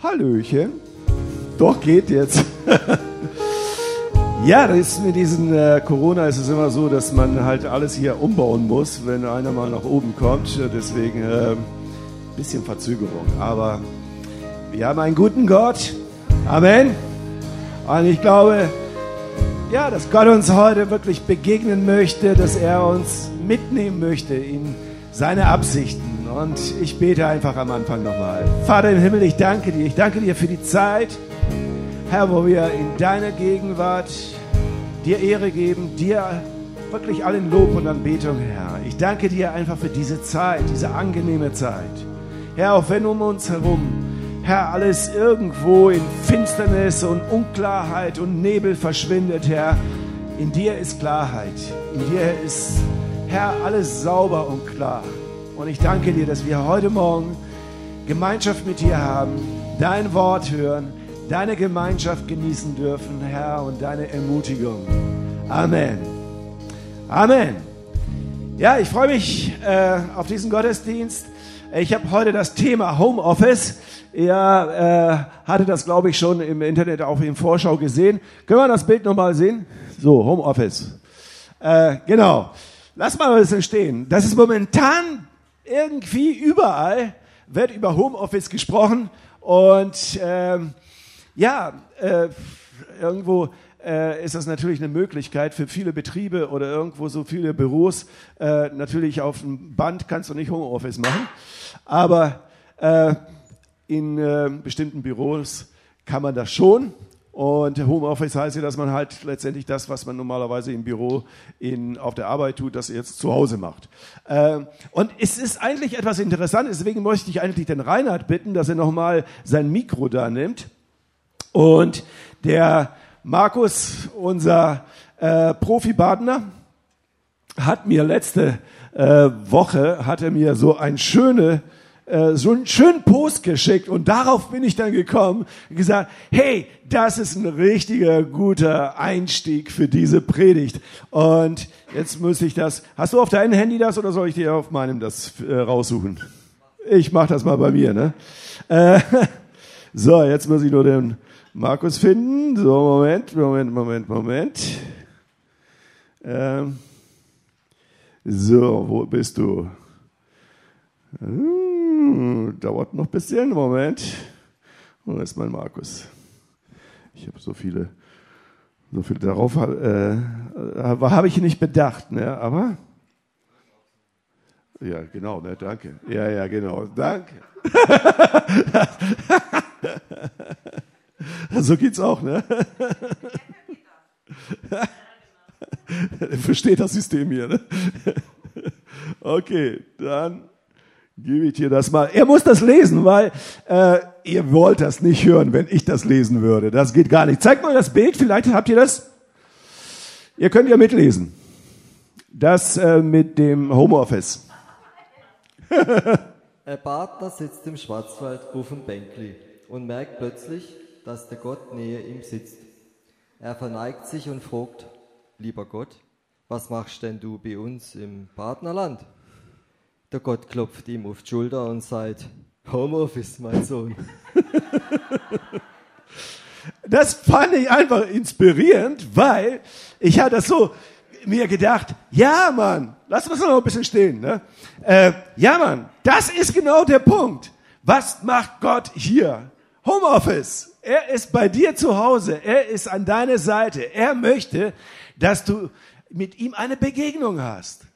Hallöchen. Doch, geht jetzt. ja, das ist mit diesen äh, Corona ist es immer so, dass man halt alles hier umbauen muss, wenn einer mal nach oben kommt. Deswegen ein äh, bisschen Verzögerung. Aber wir haben einen guten Gott. Amen. Und ich glaube, ja, dass Gott uns heute wirklich begegnen möchte, dass er uns mitnehmen möchte in seine Absichten. Und ich bete einfach am Anfang nochmal. Vater im Himmel, ich danke dir. Ich danke dir für die Zeit, Herr, wo wir in deiner Gegenwart dir Ehre geben, dir wirklich allen Lob und Anbetung, Herr. Ich danke dir einfach für diese Zeit, diese angenehme Zeit. Herr, auch wenn um uns herum, Herr, alles irgendwo in Finsternis und Unklarheit und Nebel verschwindet, Herr, in dir ist Klarheit. In dir ist, Herr, alles sauber und klar. Und ich danke dir, dass wir heute Morgen Gemeinschaft mit dir haben, dein Wort hören, deine Gemeinschaft genießen dürfen, Herr, und deine Ermutigung. Amen. Amen. Ja, ich freue mich äh, auf diesen Gottesdienst. Ich habe heute das Thema Homeoffice. Ihr äh, hatte das, glaube ich, schon im Internet auch in Vorschau gesehen. Können wir das Bild nochmal sehen? So, Homeoffice. Äh, genau. Lass mal ein bisschen stehen. Das ist momentan irgendwie überall wird über Homeoffice gesprochen und ähm, ja, äh, irgendwo äh, ist das natürlich eine Möglichkeit für viele Betriebe oder irgendwo so viele Büros. Äh, natürlich auf dem Band kannst du nicht Homeoffice machen, aber äh, in äh, bestimmten Büros kann man das schon. Und Homeoffice heißt ja, dass man halt letztendlich das, was man normalerweise im Büro in, auf der Arbeit tut, das jetzt zu Hause macht. Äh, und es ist eigentlich etwas Interessantes, deswegen möchte ich eigentlich den Reinhard bitten, dass er nochmal sein Mikro da nimmt. Und der Markus, unser äh, Profi-Badner, hat mir letzte äh, Woche, hat er mir so ein schöne äh, so einen schönen Post geschickt und darauf bin ich dann gekommen und gesagt, hey, das ist ein richtiger guter Einstieg für diese Predigt. Und jetzt muss ich das, hast du auf deinem Handy das oder soll ich dir auf meinem das äh, raussuchen? Ich mach das mal bei mir, ne? Äh, so, jetzt muss ich nur den Markus finden. So, Moment, Moment, Moment, Moment. Ähm, so, wo bist du? Hm, dauert noch ein bisschen. Moment. Wo ist mein Markus? Ich habe so viele, so viele darauf äh, äh, habe ich nicht bedacht, ne? Aber ja, genau, ne, danke. Ja, ja, genau, danke. so geht's auch, ne? Versteht das System hier, ne? Okay, dann gebe ich dir das mal. Er muss das lesen, weil äh, ihr wollt das nicht hören, wenn ich das lesen würde. Das geht gar nicht. Zeigt mal das Bild, vielleicht habt ihr das. Ihr könnt ja mitlesen. Das äh, mit dem Homeoffice. Ein Partner sitzt im Schwarzwald auf dem Bänkli und merkt plötzlich, dass der Gott nähe ihm sitzt. Er verneigt sich und fragt, lieber Gott, was machst denn du bei uns im Partnerland? Der Gott klopft ihm auf die Schulter und sagt, Homeoffice, mein Sohn. das fand ich einfach inspirierend, weil ich hatte das so mir gedacht, ja Mann, lass uns noch ein bisschen stehen. Ne? Äh, ja Mann, das ist genau der Punkt. Was macht Gott hier? Homeoffice. Er ist bei dir zu Hause. Er ist an deiner Seite. Er möchte, dass du mit ihm eine Begegnung hast.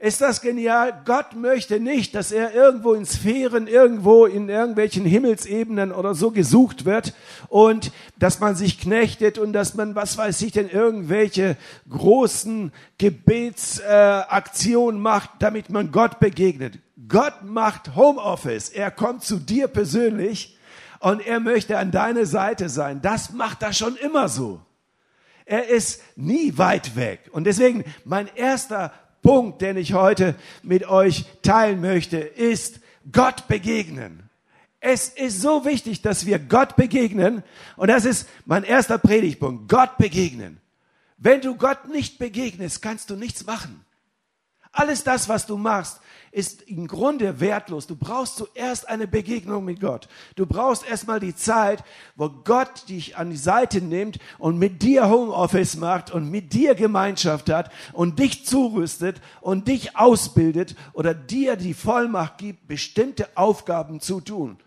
Ist das genial? Gott möchte nicht, dass er irgendwo in Sphären, irgendwo in irgendwelchen Himmelsebenen oder so gesucht wird und dass man sich knechtet und dass man, was weiß ich denn, irgendwelche großen Gebetsaktionen äh, macht, damit man Gott begegnet. Gott macht Homeoffice. Er kommt zu dir persönlich und er möchte an deiner Seite sein. Das macht er schon immer so. Er ist nie weit weg. Und deswegen mein erster Punkt, den ich heute mit euch teilen möchte, ist Gott begegnen. Es ist so wichtig, dass wir Gott begegnen. Und das ist mein erster Predigtpunkt. Gott begegnen. Wenn du Gott nicht begegnest, kannst du nichts machen. Alles das, was du machst, ist im Grunde wertlos. Du brauchst zuerst eine Begegnung mit Gott. Du brauchst erstmal die Zeit, wo Gott dich an die Seite nimmt und mit dir Homeoffice macht und mit dir Gemeinschaft hat und dich zurüstet und dich ausbildet oder dir die Vollmacht gibt, bestimmte Aufgaben zu tun.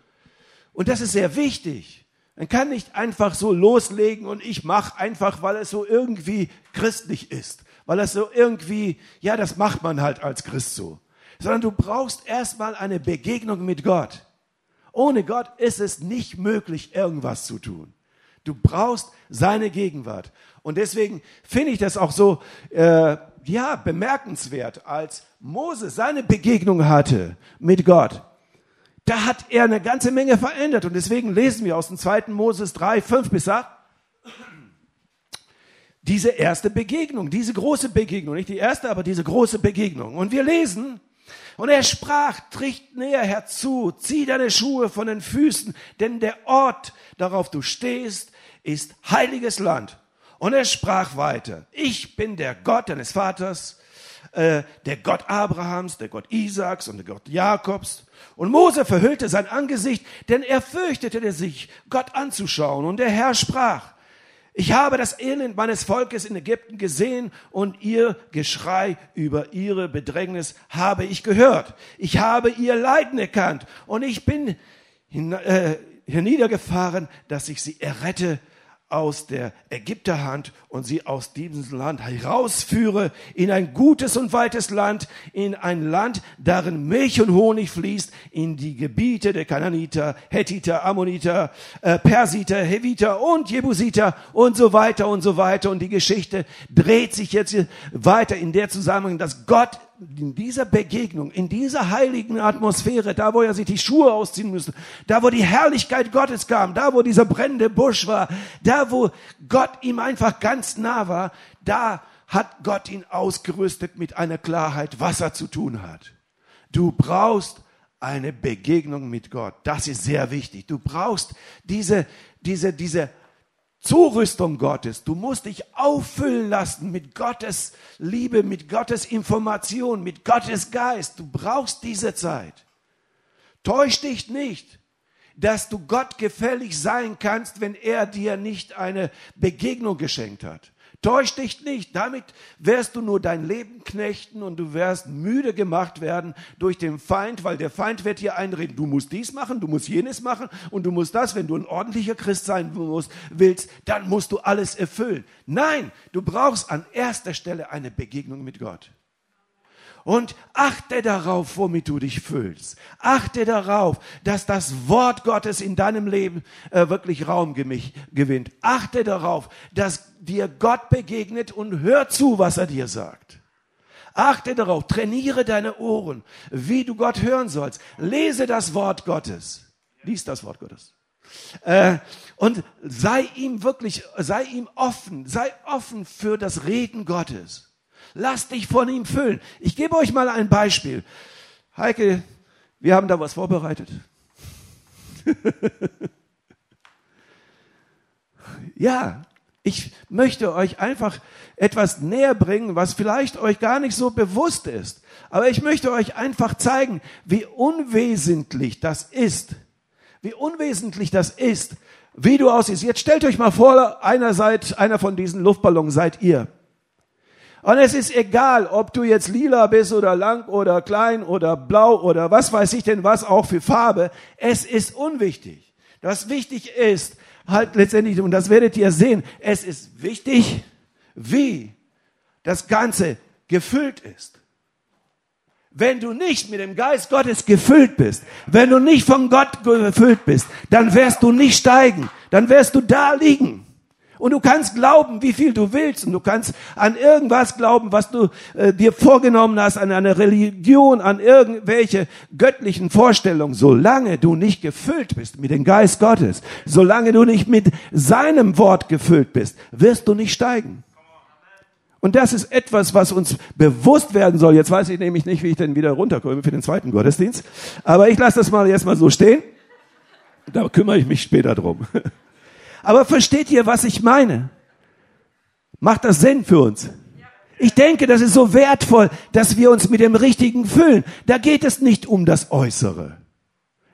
Und das ist sehr wichtig. Man kann nicht einfach so loslegen und ich mache einfach, weil es so irgendwie christlich ist. Weil es so irgendwie, ja, das macht man halt als Christ so sondern du brauchst erstmal eine Begegnung mit Gott. Ohne Gott ist es nicht möglich, irgendwas zu tun. Du brauchst seine Gegenwart. Und deswegen finde ich das auch so, äh, ja, bemerkenswert, als Mose seine Begegnung hatte mit Gott. Da hat er eine ganze Menge verändert. Und deswegen lesen wir aus dem zweiten Moses 3, 5 bis 8 diese erste Begegnung, diese große Begegnung, nicht die erste, aber diese große Begegnung. Und wir lesen, und er sprach, tricht näher herzu, zieh deine Schuhe von den Füßen, denn der Ort, darauf du stehst, ist heiliges Land. Und er sprach weiter, ich bin der Gott deines Vaters, äh, der Gott Abrahams, der Gott Isaaks und der Gott Jakobs. Und Mose verhüllte sein Angesicht, denn er fürchtete sich, Gott anzuschauen. Und der Herr sprach, ich habe das Elend meines Volkes in Ägypten gesehen und ihr Geschrei über ihre Bedrängnis habe ich gehört. Ich habe ihr Leiden erkannt und ich bin hin, äh, herniedergefahren, dass ich sie errette aus der Ägypterhand und sie aus diesem Land herausführe in ein gutes und weites Land, in ein Land, darin Milch und Honig fließt, in die Gebiete der Kananiter, Hethiter, Ammoniter, äh, Persiter, Heviter und Jebusiter und so weiter und so weiter. Und die Geschichte dreht sich jetzt weiter in der Zusammenhang, dass Gott in dieser Begegnung, in dieser heiligen Atmosphäre, da wo er sich die Schuhe ausziehen musste, da wo die Herrlichkeit Gottes kam, da wo dieser brennende Busch war, da wo Gott ihm einfach ganz nah war, da hat Gott ihn ausgerüstet mit einer Klarheit, was er zu tun hat. Du brauchst eine Begegnung mit Gott. Das ist sehr wichtig. Du brauchst diese, diese, diese Zurüstung Gottes. Du musst dich auffüllen lassen mit Gottes Liebe, mit Gottes Information, mit Gottes Geist. Du brauchst diese Zeit. Täusch dich nicht, dass du Gott gefällig sein kannst, wenn er dir nicht eine Begegnung geschenkt hat. Täusch dich nicht, damit wirst du nur dein Leben knechten und du wirst müde gemacht werden durch den Feind, weil der Feind wird dir einreden, du musst dies machen, du musst jenes machen und du musst das, wenn du ein ordentlicher Christ sein musst, willst, dann musst du alles erfüllen. Nein, du brauchst an erster Stelle eine Begegnung mit Gott. Und achte darauf, womit du dich fühlst. Achte darauf, dass das Wort Gottes in deinem Leben äh, wirklich Raum gewinnt. Achte darauf, dass dir Gott begegnet und hör zu, was er dir sagt. Achte darauf, trainiere deine Ohren, wie du Gott hören sollst. Lese das Wort Gottes. Lies das Wort Gottes. Äh, und sei ihm wirklich, sei ihm offen, sei offen für das Reden Gottes. Lass dich von ihm füllen. Ich gebe euch mal ein Beispiel. Heike, wir haben da was vorbereitet. ja, ich möchte euch einfach etwas näher bringen, was vielleicht euch gar nicht so bewusst ist. Aber ich möchte euch einfach zeigen, wie unwesentlich das ist. Wie unwesentlich das ist, wie du aussiehst. Jetzt stellt euch mal vor, einer seid, einer von diesen Luftballons seid ihr. Und es ist egal, ob du jetzt lila bist oder lang oder klein oder blau oder was weiß ich denn was auch für Farbe. Es ist unwichtig. Was wichtig ist, halt letztendlich, und das werdet ihr sehen, es ist wichtig, wie das Ganze gefüllt ist. Wenn du nicht mit dem Geist Gottes gefüllt bist, wenn du nicht von Gott gefüllt bist, dann wirst du nicht steigen, dann wirst du da liegen. Und du kannst glauben, wie viel du willst. Und du kannst an irgendwas glauben, was du äh, dir vorgenommen hast, an eine Religion, an irgendwelche göttlichen Vorstellungen. Solange du nicht gefüllt bist mit dem Geist Gottes, solange du nicht mit seinem Wort gefüllt bist, wirst du nicht steigen. Und das ist etwas, was uns bewusst werden soll. Jetzt weiß ich nämlich nicht, wie ich denn wieder runterkomme für den zweiten Gottesdienst. Aber ich lasse das mal jetzt mal so stehen. Da kümmere ich mich später drum. Aber versteht ihr, was ich meine? Macht das Sinn für uns? Ich denke, das ist so wertvoll, dass wir uns mit dem Richtigen füllen. Da geht es nicht um das Äußere.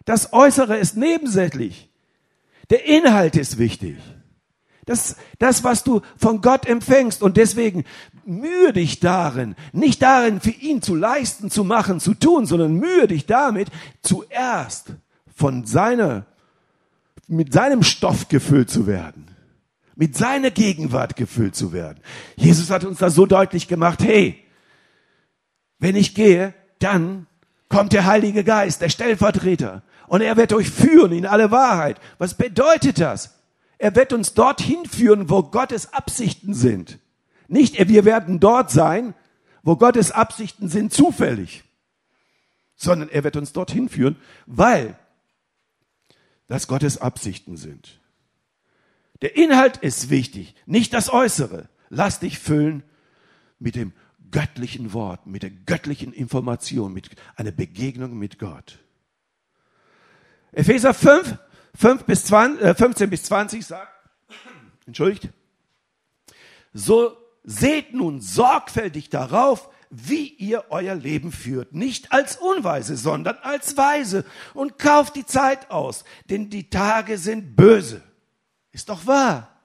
Das Äußere ist nebensächlich. Der Inhalt ist wichtig. Das, das, was du von Gott empfängst. Und deswegen mühe dich darin, nicht darin, für ihn zu leisten, zu machen, zu tun, sondern mühe dich damit, zuerst von seiner, mit seinem Stoff gefüllt zu werden. Mit seiner Gegenwart gefüllt zu werden. Jesus hat uns da so deutlich gemacht, hey, wenn ich gehe, dann kommt der Heilige Geist, der Stellvertreter, und er wird euch führen in alle Wahrheit. Was bedeutet das? Er wird uns dorthin führen, wo Gottes Absichten sind. Nicht, wir werden dort sein, wo Gottes Absichten sind, zufällig, sondern er wird uns dorthin führen, weil das Gottes Absichten sind. Der Inhalt ist wichtig, nicht das Äußere. Lass dich füllen mit dem göttlichen Wort, mit der göttlichen Information, mit einer Begegnung mit Gott. Epheser 5, 5 bis 20, äh, 15 bis 20 sagt, entschuldigt, so seht nun sorgfältig darauf, wie ihr euer Leben führt, nicht als Unweise, sondern als Weise und kauft die Zeit aus, denn die Tage sind böse. Ist doch wahr.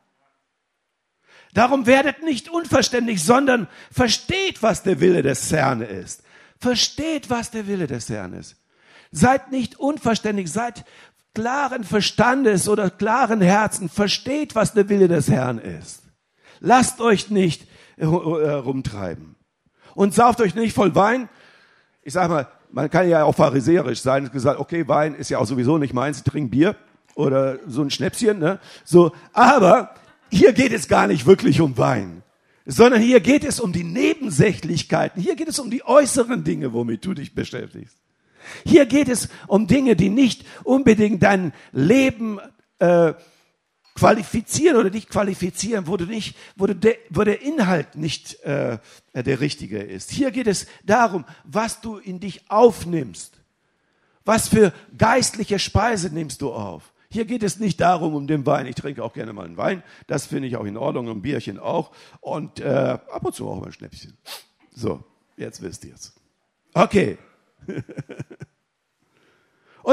Darum werdet nicht unverständlich, sondern versteht, was der Wille des Herrn ist. Versteht, was der Wille des Herrn ist. Seid nicht unverständlich, seid klaren Verstandes oder klaren Herzen, versteht, was der Wille des Herrn ist. Lasst euch nicht herumtreiben. Und sauft euch nicht voll Wein. Ich sag mal, man kann ja auch pharisäerisch sein und gesagt, okay, Wein ist ja auch sowieso nicht meins, ich trinke Bier oder so ein Schnäpschen, ne? So, aber hier geht es gar nicht wirklich um Wein, sondern hier geht es um die Nebensächlichkeiten. Hier geht es um die äußeren Dinge, womit du dich beschäftigst. Hier geht es um Dinge, die nicht unbedingt dein Leben äh, qualifizieren oder dich qualifizieren, wo, du nicht, wo, du de, wo der Inhalt nicht äh, der richtige ist. Hier geht es darum, was du in dich aufnimmst. Was für geistliche Speise nimmst du auf? Hier geht es nicht darum, um den Wein. Ich trinke auch gerne mal einen Wein. Das finde ich auch in Ordnung. Ein Bierchen auch. Und äh, ab und zu auch mal ein Schnäppchen. So, jetzt wisst ihr es. Okay.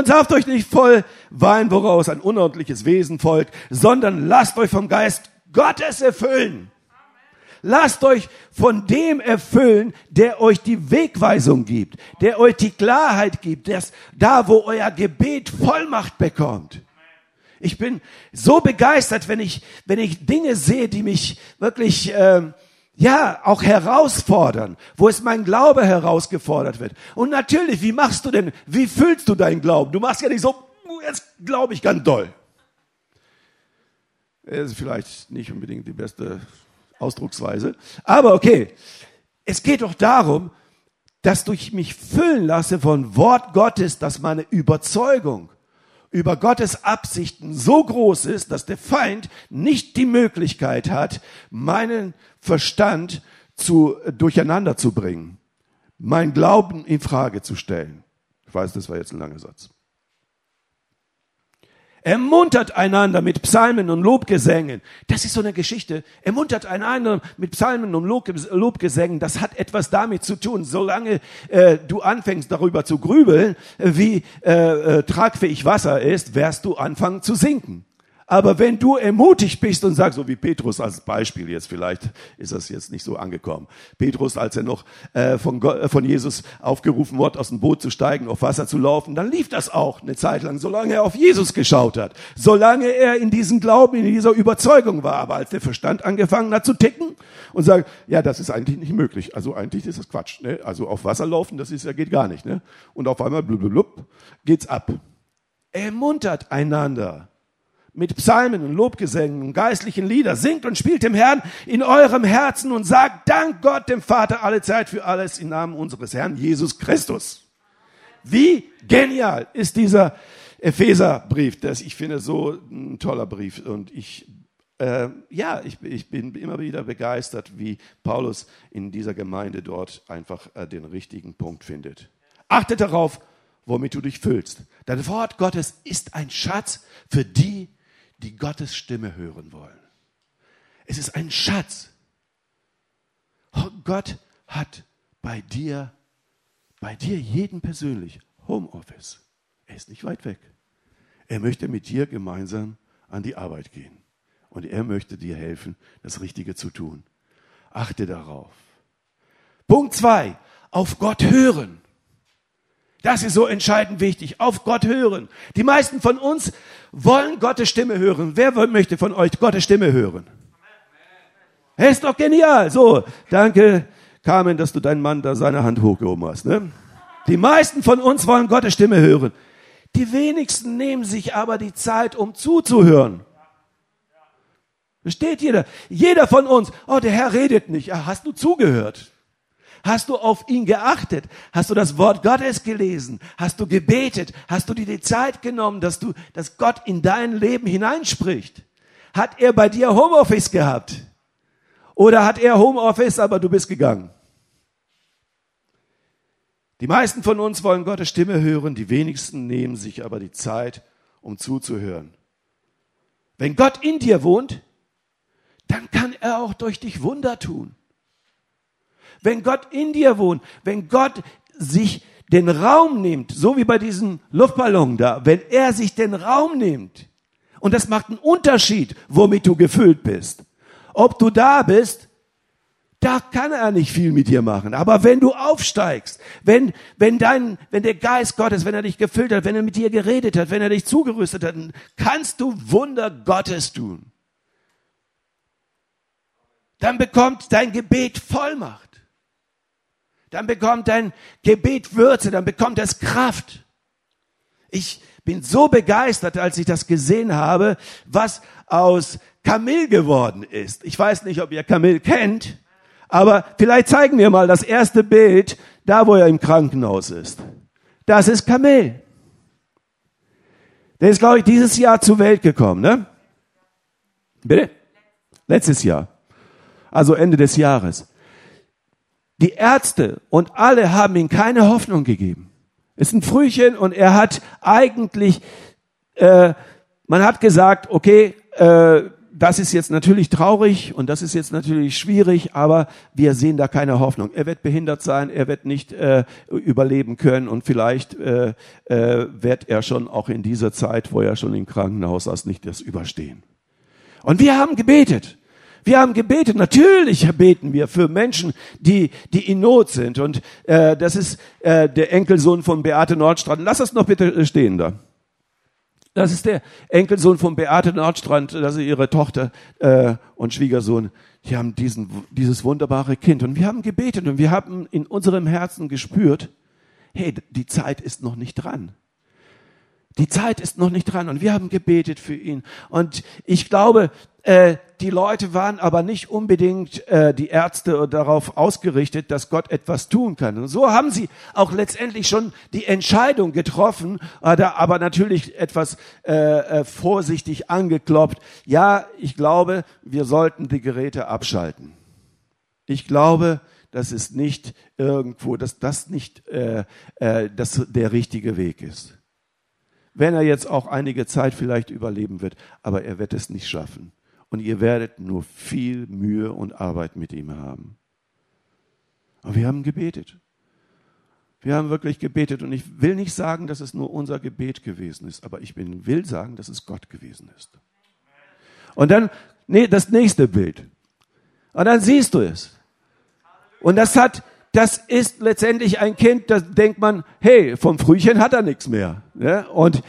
Und sauft euch nicht voll Wein, woraus ein unordentliches Wesen folgt, sondern lasst euch vom Geist Gottes erfüllen. Lasst euch von dem erfüllen, der euch die Wegweisung gibt, der euch die Klarheit gibt, dass da, wo euer Gebet Vollmacht bekommt. Ich bin so begeistert, wenn ich, wenn ich Dinge sehe, die mich wirklich, äh, ja, auch herausfordern, wo es mein Glaube herausgefordert wird. Und natürlich, wie machst du denn, wie fühlst du deinen Glauben? Du machst ja nicht so, uh, jetzt glaube ich ganz doll. Das ist vielleicht nicht unbedingt die beste Ausdrucksweise, aber okay. Es geht doch darum, dass ich mich füllen lasse von Wort Gottes, dass meine Überzeugung über Gottes Absichten so groß ist, dass der Feind nicht die Möglichkeit hat, meinen Verstand zu durcheinander zu bringen, mein Glauben in Frage zu stellen. Ich weiß, das war jetzt ein langer Satz. Ermuntert einander mit Psalmen und Lobgesängen. Das ist so eine Geschichte. Ermuntert einander mit Psalmen und Lobgesängen. Das hat etwas damit zu tun. Solange äh, du anfängst darüber zu grübeln, wie äh, äh, tragfähig Wasser ist, wirst du anfangen zu sinken. Aber wenn du ermutigt bist und sagst, so wie Petrus als Beispiel jetzt, vielleicht ist das jetzt nicht so angekommen. Petrus, als er noch äh, von, Gott, äh, von Jesus aufgerufen wurde, aus dem Boot zu steigen, auf Wasser zu laufen, dann lief das auch eine Zeit lang, solange er auf Jesus geschaut hat, solange er in diesem Glauben, in dieser Überzeugung war. Aber als der Verstand angefangen hat zu ticken und sagt, ja, das ist eigentlich nicht möglich. Also eigentlich ist das Quatsch. Ne? Also auf Wasser laufen, das ist ja geht gar nicht. Ne? Und auf einmal blub, blub, blub, geht's ab. Ermuntert einander mit Psalmen und Lobgesängen und geistlichen Lieder. Singt und spielt dem Herrn in eurem Herzen und sagt Dank Gott dem Vater alle Zeit für alles im Namen unseres Herrn Jesus Christus. Wie genial ist dieser Epheserbrief, das ich finde so ein toller Brief und ich äh, ja, ich, ich, bin immer wieder begeistert, wie Paulus in dieser Gemeinde dort einfach äh, den richtigen Punkt findet. Achtet darauf, womit du dich füllst. Dein Wort Gottes ist ein Schatz für die, die Gottes Stimme hören wollen. Es ist ein Schatz. Gott hat bei dir, bei dir jeden persönlich Homeoffice. Er ist nicht weit weg. Er möchte mit dir gemeinsam an die Arbeit gehen. Und er möchte dir helfen, das Richtige zu tun. Achte darauf. Punkt zwei, auf Gott hören. Das ist so entscheidend wichtig. Auf Gott hören. Die meisten von uns wollen Gottes Stimme hören. Wer möchte von euch Gottes Stimme hören? Er ist doch genial. So, danke, Carmen, dass du deinen Mann da seine Hand hochgehoben hast. Ne? Die meisten von uns wollen Gottes Stimme hören. Die wenigsten nehmen sich aber die Zeit, um zuzuhören. Versteht jeder? Jeder von uns, oh, der Herr redet nicht. Ah, hast du zugehört? Hast du auf ihn geachtet? Hast du das Wort Gottes gelesen? Hast du gebetet? Hast du dir die Zeit genommen, dass du, dass Gott in dein Leben hineinspricht? Hat er bei dir Homeoffice gehabt? Oder hat er Homeoffice, aber du bist gegangen? Die meisten von uns wollen Gottes Stimme hören, die wenigsten nehmen sich aber die Zeit, um zuzuhören. Wenn Gott in dir wohnt, dann kann er auch durch dich Wunder tun. Wenn Gott in dir wohnt, wenn Gott sich den Raum nimmt, so wie bei diesem Luftballon da, wenn er sich den Raum nimmt, und das macht einen Unterschied, womit du gefüllt bist. Ob du da bist, da kann er nicht viel mit dir machen. Aber wenn du aufsteigst, wenn, wenn dein, wenn der Geist Gottes, wenn er dich gefüllt hat, wenn er mit dir geredet hat, wenn er dich zugerüstet hat, kannst du Wunder Gottes tun. Dann bekommt dein Gebet Vollmacht dann bekommt dein Gebet Würze, dann bekommt es Kraft. Ich bin so begeistert, als ich das gesehen habe, was aus Kamil geworden ist. Ich weiß nicht, ob ihr Kamil kennt, aber vielleicht zeigen wir mal das erste Bild, da wo er im Krankenhaus ist. Das ist Kamil. Der ist, glaube ich, dieses Jahr zur Welt gekommen, ne? Bitte? Letztes Jahr. Also Ende des Jahres. Die Ärzte und alle haben ihm keine Hoffnung gegeben. Ist ein Frühchen und er hat eigentlich, äh, man hat gesagt, okay, äh, das ist jetzt natürlich traurig und das ist jetzt natürlich schwierig, aber wir sehen da keine Hoffnung. Er wird behindert sein, er wird nicht äh, überleben können und vielleicht äh, äh, wird er schon auch in dieser Zeit, wo er schon im Krankenhaus saß, nicht das überstehen. Und wir haben gebetet. Wir haben gebetet. Natürlich beten wir für Menschen, die, die in Not sind. Und äh, das ist äh, der Enkelsohn von Beate Nordstrand. Lass das noch bitte stehen da. Das ist der Enkelsohn von Beate Nordstrand, das ist ihre Tochter äh, und Schwiegersohn. Die haben diesen, dieses wunderbare Kind. Und wir haben gebetet und wir haben in unserem Herzen gespürt, hey, die Zeit ist noch nicht dran. Die Zeit ist noch nicht dran und wir haben gebetet für ihn. Und ich glaube, äh, die Leute waren aber nicht unbedingt äh, die Ärzte darauf ausgerichtet, dass Gott etwas tun kann. Und so haben sie auch letztendlich schon die Entscheidung getroffen, aber natürlich etwas äh, äh, vorsichtig angekloppt. Ja, ich glaube, wir sollten die Geräte abschalten. Ich glaube, das ist nicht irgendwo, dass das nicht äh, äh, das der richtige Weg ist wenn er jetzt auch einige Zeit vielleicht überleben wird, aber er wird es nicht schaffen. Und ihr werdet nur viel Mühe und Arbeit mit ihm haben. Aber wir haben gebetet. Wir haben wirklich gebetet und ich will nicht sagen, dass es nur unser Gebet gewesen ist, aber ich will sagen, dass es Gott gewesen ist. Und dann, nee, das nächste Bild. Und dann siehst du es. Und das hat, das ist letztendlich ein Kind, da denkt man, hey, vom Frühchen hat er nichts mehr. Ja? Und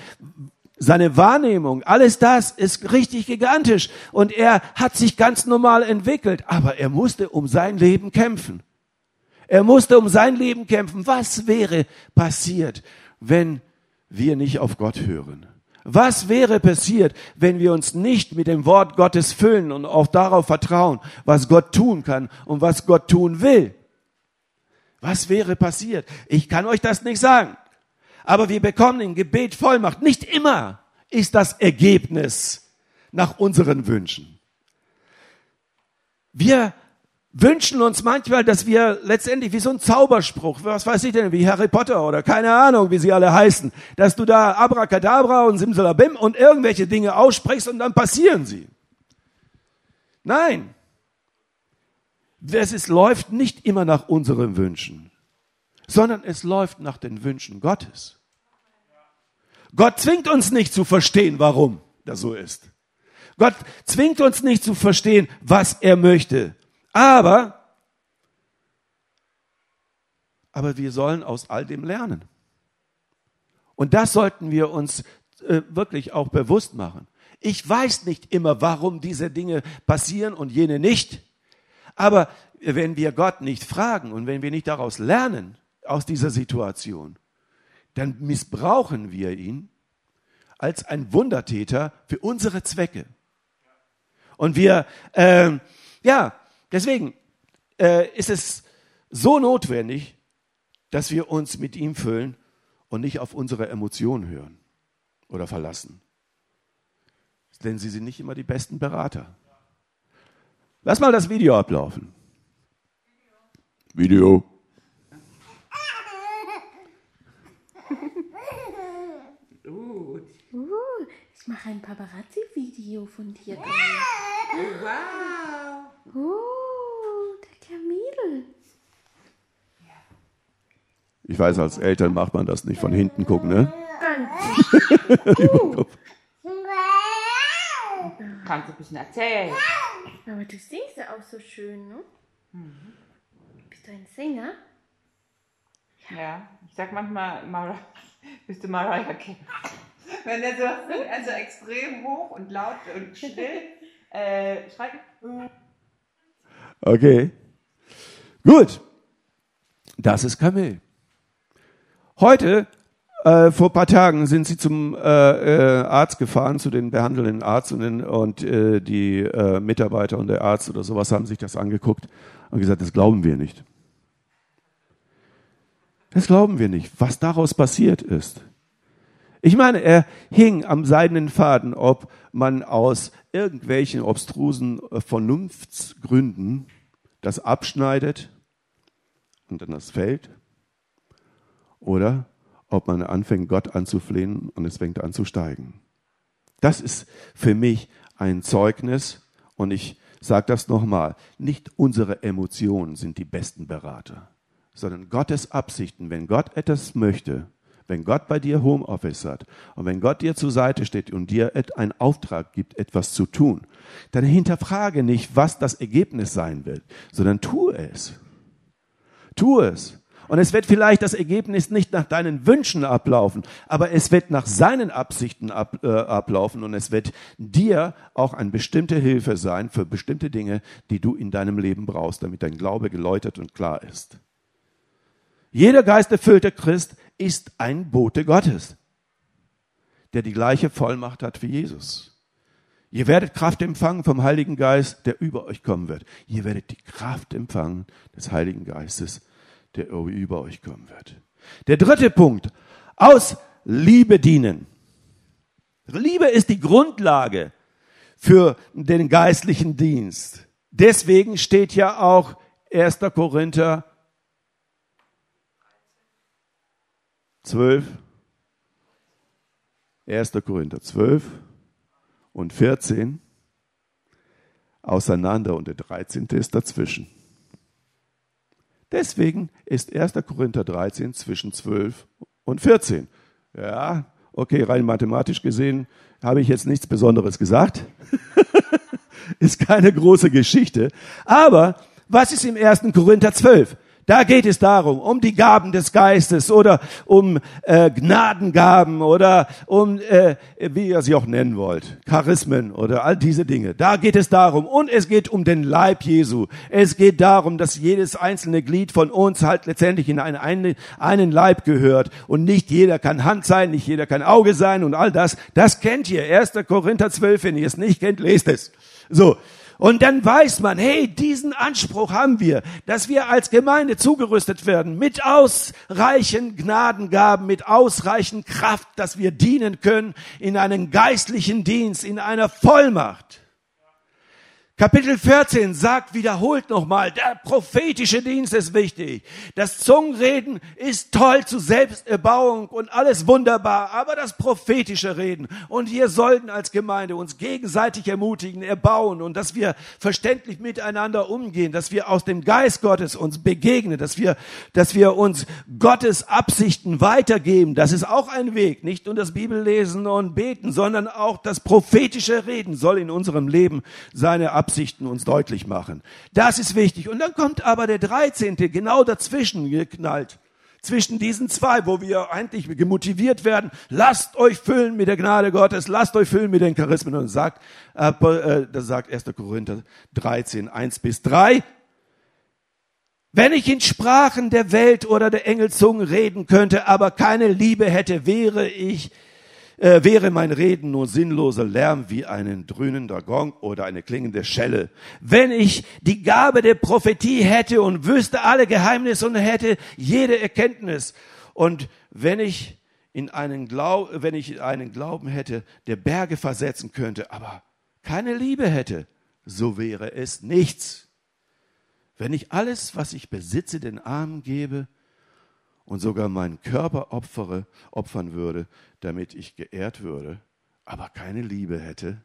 seine Wahrnehmung, alles das ist richtig gigantisch. Und er hat sich ganz normal entwickelt, aber er musste um sein Leben kämpfen. Er musste um sein Leben kämpfen. Was wäre passiert, wenn wir nicht auf Gott hören? Was wäre passiert, wenn wir uns nicht mit dem Wort Gottes füllen und auch darauf vertrauen, was Gott tun kann und was Gott tun will? Was wäre passiert? Ich kann euch das nicht sagen. Aber wir bekommen im Gebet Vollmacht. Nicht immer ist das Ergebnis nach unseren Wünschen. Wir wünschen uns manchmal, dass wir letztendlich wie so ein Zauberspruch, was weiß ich denn, wie Harry Potter oder keine Ahnung, wie sie alle heißen, dass du da Abracadabra und Simsalabim und irgendwelche Dinge aussprichst und dann passieren sie. Nein, es läuft nicht immer nach unseren Wünschen, sondern es läuft nach den Wünschen Gottes. Gott zwingt uns nicht zu verstehen, warum das so ist. Gott zwingt uns nicht zu verstehen, was er möchte. Aber, aber wir sollen aus all dem lernen. Und das sollten wir uns äh, wirklich auch bewusst machen. Ich weiß nicht immer, warum diese Dinge passieren und jene nicht. Aber wenn wir Gott nicht fragen und wenn wir nicht daraus lernen, aus dieser Situation, dann missbrauchen wir ihn als ein Wundertäter für unsere Zwecke. Und wir, äh, ja, deswegen äh, ist es so notwendig, dass wir uns mit ihm füllen und nicht auf unsere Emotionen hören oder verlassen. Denn sie sind nicht immer die besten Berater. Lass mal das Video ablaufen. Video. Gut. Uh, ich mache ein Paparazzi-Video von dir. Wow. Oh, der Kamil. Ich weiß, als Eltern macht man das nicht von hinten gucken, ne? Danke. Kannst du ein bisschen erzählen? Aber du singst ja auch so schön, ne? Bist du ein Sänger? Ja. Ich sag manchmal, Mar bist du Mariah Carey? Wenn der so also extrem hoch und laut und still äh, schreit. Okay. Gut. Das ist Kamel. Heute, äh, vor ein paar Tagen, sind sie zum äh, äh, Arzt gefahren, zu den behandelnden Arzt und, den, und äh, die äh, Mitarbeiter und der Arzt oder sowas haben sich das angeguckt und gesagt, das glauben wir nicht. Das glauben wir nicht, was daraus passiert ist. Ich meine, er hing am seidenen Faden, ob man aus irgendwelchen obstrusen äh, Vernunftsgründen das abschneidet und dann das fällt oder ob man anfängt, Gott anzuflehen und es fängt an zu steigen. Das ist für mich ein Zeugnis und ich sage das nochmal, nicht unsere Emotionen sind die besten Berater, sondern Gottes Absichten. Wenn Gott etwas möchte, wenn Gott bei dir Homeoffice hat und wenn Gott dir zur Seite steht und dir einen Auftrag gibt, etwas zu tun, dann hinterfrage nicht, was das Ergebnis sein wird, sondern tu es. Tu es. Und es wird vielleicht das Ergebnis nicht nach deinen Wünschen ablaufen, aber es wird nach seinen Absichten ab, äh, ablaufen und es wird dir auch eine bestimmte Hilfe sein für bestimmte Dinge, die du in deinem Leben brauchst, damit dein Glaube geläutert und klar ist. Jeder geisterfüllte Christ ist ein Bote Gottes, der die gleiche Vollmacht hat wie Jesus. Ihr werdet Kraft empfangen vom Heiligen Geist, der über euch kommen wird. Ihr werdet die Kraft empfangen des Heiligen Geistes, der über euch kommen wird. Der dritte Punkt, aus Liebe dienen. Liebe ist die Grundlage für den geistlichen Dienst. Deswegen steht ja auch 1. Korinther 12, 1. Korinther 12 und 14 auseinander und der 13. ist dazwischen. Deswegen ist 1. Korinther 13 zwischen 12 und 14. Ja, okay, rein mathematisch gesehen habe ich jetzt nichts Besonderes gesagt. ist keine große Geschichte. Aber was ist im 1. Korinther 12? Da geht es darum, um die Gaben des Geistes oder um äh, Gnadengaben oder um, äh, wie ihr sie auch nennen wollt, Charismen oder all diese Dinge. Da geht es darum. Und es geht um den Leib Jesu. Es geht darum, dass jedes einzelne Glied von uns halt letztendlich in einen, einen, einen Leib gehört. Und nicht jeder kann Hand sein, nicht jeder kann Auge sein und all das. Das kennt ihr. 1. Korinther 12, wenn ihr es nicht kennt, lest es. So. Und dann weiß man, hey, diesen Anspruch haben wir, dass wir als Gemeinde zugerüstet werden mit ausreichend Gnadengaben, mit ausreichend Kraft, dass wir dienen können in einem geistlichen Dienst, in einer Vollmacht. Kapitel 14 sagt wiederholt nochmal, der prophetische Dienst ist wichtig. Das Zungenreden ist toll zur Selbsterbauung und alles wunderbar, aber das prophetische Reden. Und wir sollten als Gemeinde uns gegenseitig ermutigen, erbauen und dass wir verständlich miteinander umgehen, dass wir aus dem Geist Gottes uns begegnen, dass wir, dass wir uns Gottes Absichten weitergeben. Das ist auch ein Weg. Nicht nur das Bibellesen und Beten, sondern auch das prophetische Reden soll in unserem Leben seine Absichten Absichten uns deutlich machen. Das ist wichtig. Und dann kommt aber der 13. genau dazwischen geknallt. Zwischen diesen zwei, wo wir eigentlich gemotiviert werden, lasst euch füllen mit der Gnade Gottes, lasst euch füllen mit den Charismen. Und sagt, äh, das sagt 1. Korinther 13, 1 bis 3. Wenn ich in Sprachen der Welt oder der Engelzungen reden könnte, aber keine Liebe hätte, wäre ich äh, wäre mein Reden nur sinnloser Lärm wie ein dröhnender Gong oder eine klingende Schelle. Wenn ich die Gabe der Prophetie hätte und wüsste alle Geheimnisse und hätte jede Erkenntnis und wenn ich in einen Glau wenn ich einen Glauben hätte, der Berge versetzen könnte, aber keine Liebe hätte, so wäre es nichts. Wenn ich alles, was ich besitze, den Armen gebe, und sogar meinen Körper opfere, opfern würde, damit ich geehrt würde, aber keine Liebe hätte,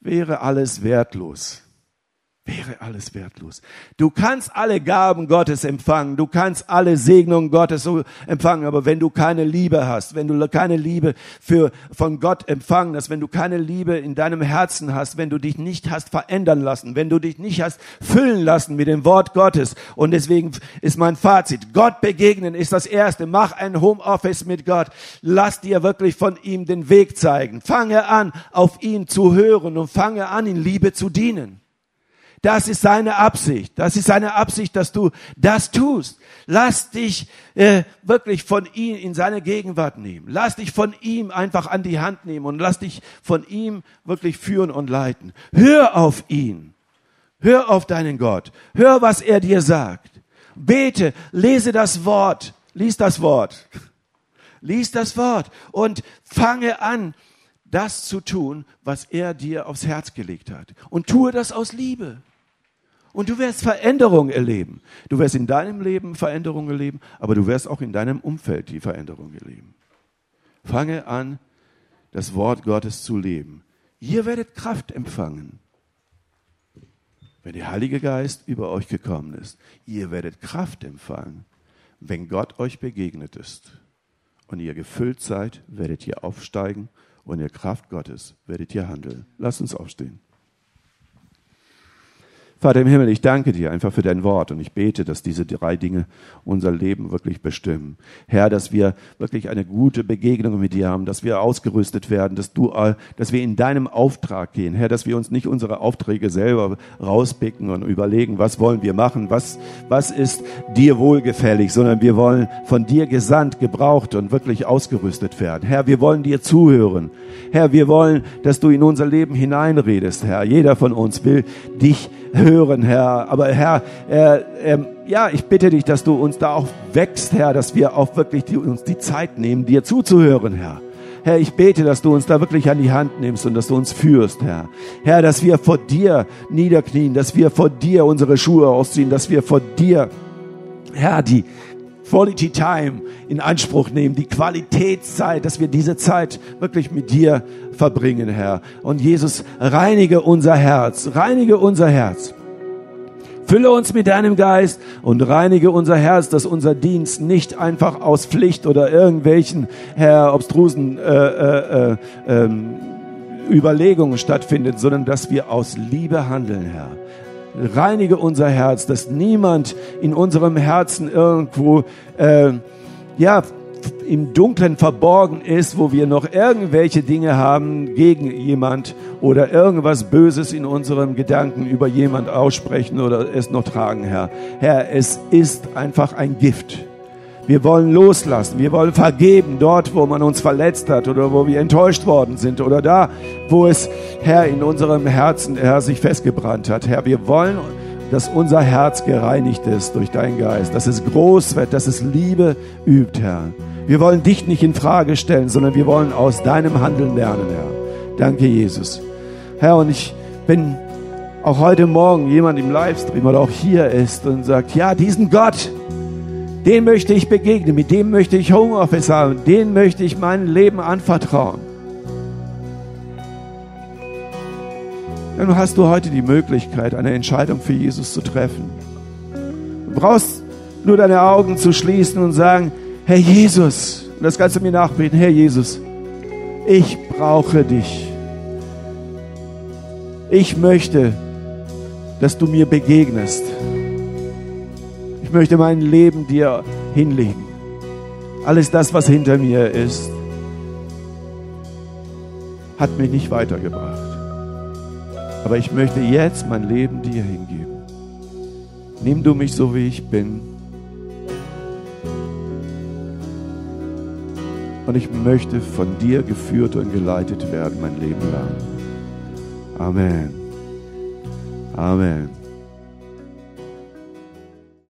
wäre alles wertlos wäre alles wertlos. Du kannst alle Gaben Gottes empfangen, du kannst alle Segnungen Gottes empfangen, aber wenn du keine Liebe hast, wenn du keine Liebe für, von Gott empfangen hast, wenn du keine Liebe in deinem Herzen hast, wenn du dich nicht hast verändern lassen, wenn du dich nicht hast füllen lassen mit dem Wort Gottes. Und deswegen ist mein Fazit, Gott begegnen ist das Erste, mach ein Homeoffice mit Gott, lass dir wirklich von ihm den Weg zeigen, fange an, auf ihn zu hören und fange an, in Liebe zu dienen. Das ist seine Absicht. Das ist seine Absicht, dass du das tust. Lass dich äh, wirklich von ihm in seine Gegenwart nehmen. Lass dich von ihm einfach an die Hand nehmen und lass dich von ihm wirklich führen und leiten. Hör auf ihn. Hör auf deinen Gott. Hör, was er dir sagt. Bete, lese das Wort. Lies das Wort. Lies das Wort und fange an, das zu tun, was er dir aufs Herz gelegt hat. Und tue das aus Liebe. Und du wirst Veränderung erleben. Du wirst in deinem Leben Veränderung erleben, aber du wirst auch in deinem Umfeld die Veränderung erleben. Fange an, das Wort Gottes zu leben. Ihr werdet Kraft empfangen, wenn der Heilige Geist über euch gekommen ist. Ihr werdet Kraft empfangen, wenn Gott euch begegnet ist. Und ihr gefüllt seid, werdet ihr aufsteigen und der Kraft Gottes werdet ihr handeln. Lasst uns aufstehen. Vater im Himmel, ich danke dir einfach für dein Wort und ich bete, dass diese drei Dinge unser Leben wirklich bestimmen. Herr, dass wir wirklich eine gute Begegnung mit dir haben, dass wir ausgerüstet werden, dass du, äh, dass wir in deinem Auftrag gehen. Herr, dass wir uns nicht unsere Aufträge selber rauspicken und überlegen, was wollen wir machen, was, was ist dir wohlgefällig, sondern wir wollen von dir gesandt, gebraucht und wirklich ausgerüstet werden. Herr, wir wollen dir zuhören. Herr, wir wollen, dass du in unser Leben hineinredest, Herr. Jeder von uns will dich hören, Herr. Aber Herr, äh, äh, ja, ich bitte dich, dass du uns da auch wächst, Herr, dass wir auch wirklich die, uns die Zeit nehmen, dir zuzuhören, Herr. Herr, ich bete, dass du uns da wirklich an die Hand nimmst und dass du uns führst, Herr. Herr, dass wir vor dir niederknien, dass wir vor dir unsere Schuhe ausziehen, dass wir vor dir, Herr, die Quality Time in Anspruch nehmen, die Qualitätszeit, dass wir diese Zeit wirklich mit dir verbringen, Herr. Und Jesus, reinige unser Herz, reinige unser Herz. Fülle uns mit deinem Geist und reinige unser Herz, dass unser Dienst nicht einfach aus Pflicht oder irgendwelchen, Herr, obstrusen äh, äh, äh, ähm, Überlegungen stattfindet, sondern dass wir aus Liebe handeln, Herr. Reinige unser Herz, dass niemand in unserem Herzen irgendwo äh, ja im Dunklen verborgen ist, wo wir noch irgendwelche Dinge haben gegen jemand oder irgendwas Böses in unserem Gedanken über jemand aussprechen oder es noch tragen, Herr. Herr, es ist einfach ein Gift. Wir wollen loslassen, wir wollen vergeben dort, wo man uns verletzt hat oder wo wir enttäuscht worden sind oder da, wo es, Herr, in unserem Herzen, Herr, sich festgebrannt hat. Herr, wir wollen dass unser Herz gereinigt ist durch deinen Geist, dass es groß wird, dass es Liebe übt, Herr. Wir wollen dich nicht in Frage stellen, sondern wir wollen aus deinem Handeln lernen, Herr. Danke, Jesus. Herr, und ich Wenn auch heute Morgen jemand im Livestream oder auch hier ist und sagt, ja, diesen Gott, den möchte ich begegnen, mit dem möchte ich Homeoffice haben, den möchte ich mein Leben anvertrauen. Dann hast du heute die Möglichkeit, eine Entscheidung für Jesus zu treffen. Du brauchst nur deine Augen zu schließen und sagen, Herr Jesus, und das Ganze mir nachbeten, Herr Jesus, ich brauche dich. Ich möchte, dass du mir begegnest. Ich möchte mein Leben dir hinlegen. Alles das, was hinter mir ist, hat mich nicht weitergebracht. Aber ich möchte jetzt mein Leben dir hingeben. Nimm du mich so, wie ich bin. Und ich möchte von dir geführt und geleitet werden mein Leben lang. Amen. Amen.